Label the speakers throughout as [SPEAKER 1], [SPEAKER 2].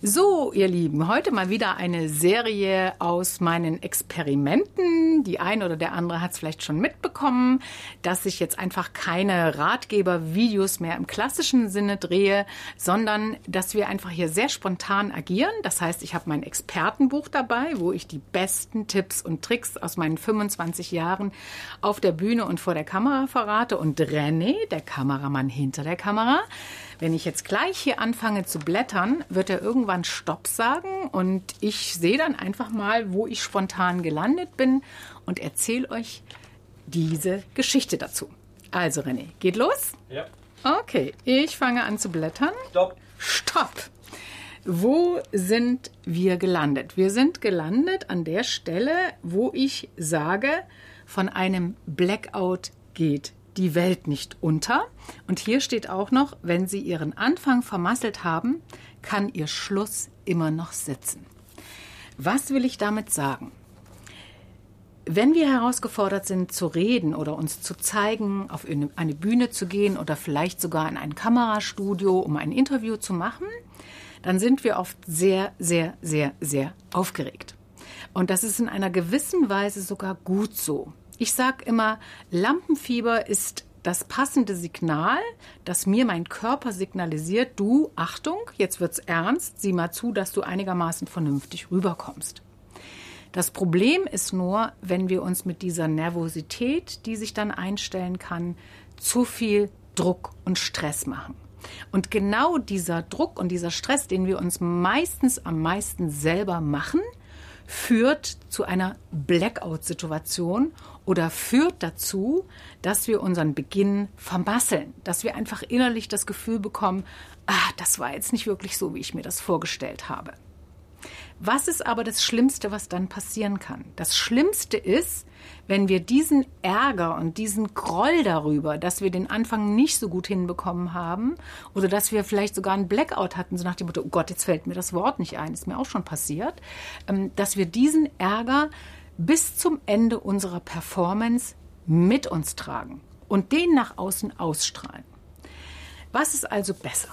[SPEAKER 1] So, ihr Lieben, heute mal wieder eine Serie aus meinen Experimenten. Die eine oder der andere hat es vielleicht schon mitbekommen, dass ich jetzt einfach keine Ratgeber-Videos mehr im klassischen Sinne drehe, sondern dass wir einfach hier sehr spontan agieren. Das heißt, ich habe mein Expertenbuch dabei, wo ich die besten Tipps und Tricks aus meinen 25 Jahren auf der Bühne und vor der Kamera verrate. Und René, der Kameramann hinter der Kamera, wenn ich jetzt gleich hier anfange zu blättern, wird er irgendwann Stopp sagen und ich sehe dann einfach mal, wo ich spontan gelandet bin und erzähle euch diese Geschichte dazu. Also René, geht los?
[SPEAKER 2] Ja.
[SPEAKER 1] Okay, ich fange an zu blättern.
[SPEAKER 2] Stopp.
[SPEAKER 1] Stopp! Wo sind wir gelandet? Wir sind gelandet an der Stelle, wo ich sage, von einem Blackout geht die Welt nicht unter. Und hier steht auch noch, wenn Sie Ihren Anfang vermasselt haben, kann Ihr Schluss immer noch sitzen. Was will ich damit sagen? Wenn wir herausgefordert sind zu reden oder uns zu zeigen, auf eine Bühne zu gehen oder vielleicht sogar in ein Kamerastudio, um ein Interview zu machen, dann sind wir oft sehr, sehr, sehr, sehr aufgeregt. Und das ist in einer gewissen Weise sogar gut so. Ich sage immer, Lampenfieber ist das passende Signal, das mir mein Körper signalisiert, du, Achtung, jetzt wird's ernst, sieh mal zu, dass du einigermaßen vernünftig rüberkommst. Das Problem ist nur, wenn wir uns mit dieser Nervosität, die sich dann einstellen kann, zu viel Druck und Stress machen. Und genau dieser Druck und dieser Stress, den wir uns meistens am meisten selber machen, führt zu einer Blackout-Situation oder führt dazu, dass wir unseren Beginn vermasseln, dass wir einfach innerlich das Gefühl bekommen, ah, das war jetzt nicht wirklich so, wie ich mir das vorgestellt habe. Was ist aber das Schlimmste, was dann passieren kann? Das Schlimmste ist, wenn wir diesen Ärger und diesen Groll darüber, dass wir den Anfang nicht so gut hinbekommen haben oder dass wir vielleicht sogar einen Blackout hatten, so nach dem Motto, oh Gott, jetzt fällt mir das Wort nicht ein, ist mir auch schon passiert, ähm, dass wir diesen Ärger bis zum Ende unserer Performance mit uns tragen und den nach außen ausstrahlen. Was ist also besser?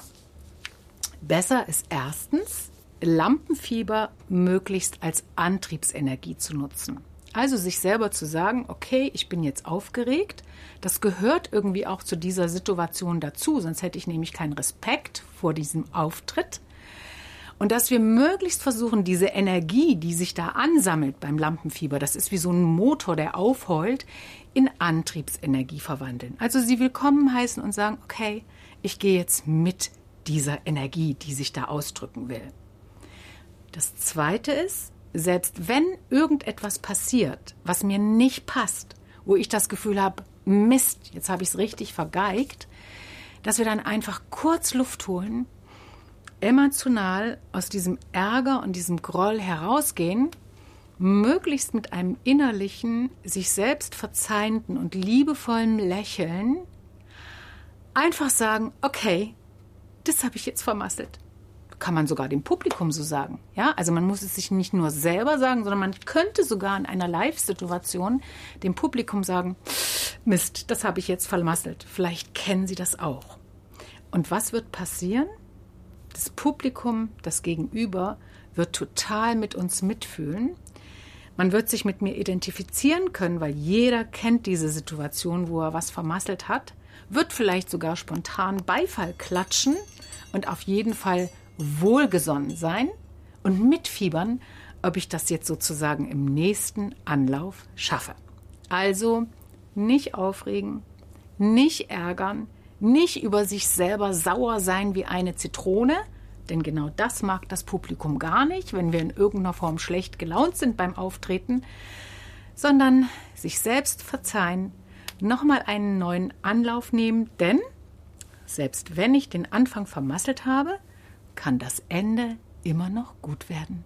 [SPEAKER 1] Besser ist erstens, Lampenfieber möglichst als Antriebsenergie zu nutzen. Also sich selber zu sagen, okay, ich bin jetzt aufgeregt, das gehört irgendwie auch zu dieser Situation dazu, sonst hätte ich nämlich keinen Respekt vor diesem Auftritt. Und dass wir möglichst versuchen, diese Energie, die sich da ansammelt beim Lampenfieber, das ist wie so ein Motor, der aufheult, in Antriebsenergie verwandeln. Also sie willkommen heißen und sagen, okay, ich gehe jetzt mit dieser Energie, die sich da ausdrücken will. Das Zweite ist, selbst wenn irgendetwas passiert, was mir nicht passt, wo ich das Gefühl habe, Mist, jetzt habe ich es richtig vergeigt, dass wir dann einfach kurz Luft holen, emotional aus diesem Ärger und diesem Groll herausgehen, möglichst mit einem innerlichen, sich selbst verzeihenden und liebevollen Lächeln einfach sagen, okay, das habe ich jetzt vermasselt kann man sogar dem Publikum so sagen. Ja, also man muss es sich nicht nur selber sagen, sondern man könnte sogar in einer Live-Situation dem Publikum sagen, Mist, das habe ich jetzt vermasselt. Vielleicht kennen Sie das auch. Und was wird passieren? Das Publikum, das Gegenüber, wird total mit uns mitfühlen. Man wird sich mit mir identifizieren können, weil jeder kennt diese Situation, wo er was vermasselt hat, wird vielleicht sogar spontan Beifall klatschen und auf jeden Fall wohlgesonnen sein und mitfiebern, ob ich das jetzt sozusagen im nächsten Anlauf schaffe. Also nicht aufregen, nicht ärgern, nicht über sich selber sauer sein wie eine Zitrone, denn genau das mag das Publikum gar nicht, wenn wir in irgendeiner Form schlecht gelaunt sind beim Auftreten, sondern sich selbst verzeihen, nochmal einen neuen Anlauf nehmen, denn selbst wenn ich den Anfang vermasselt habe, kann das Ende immer noch gut werden.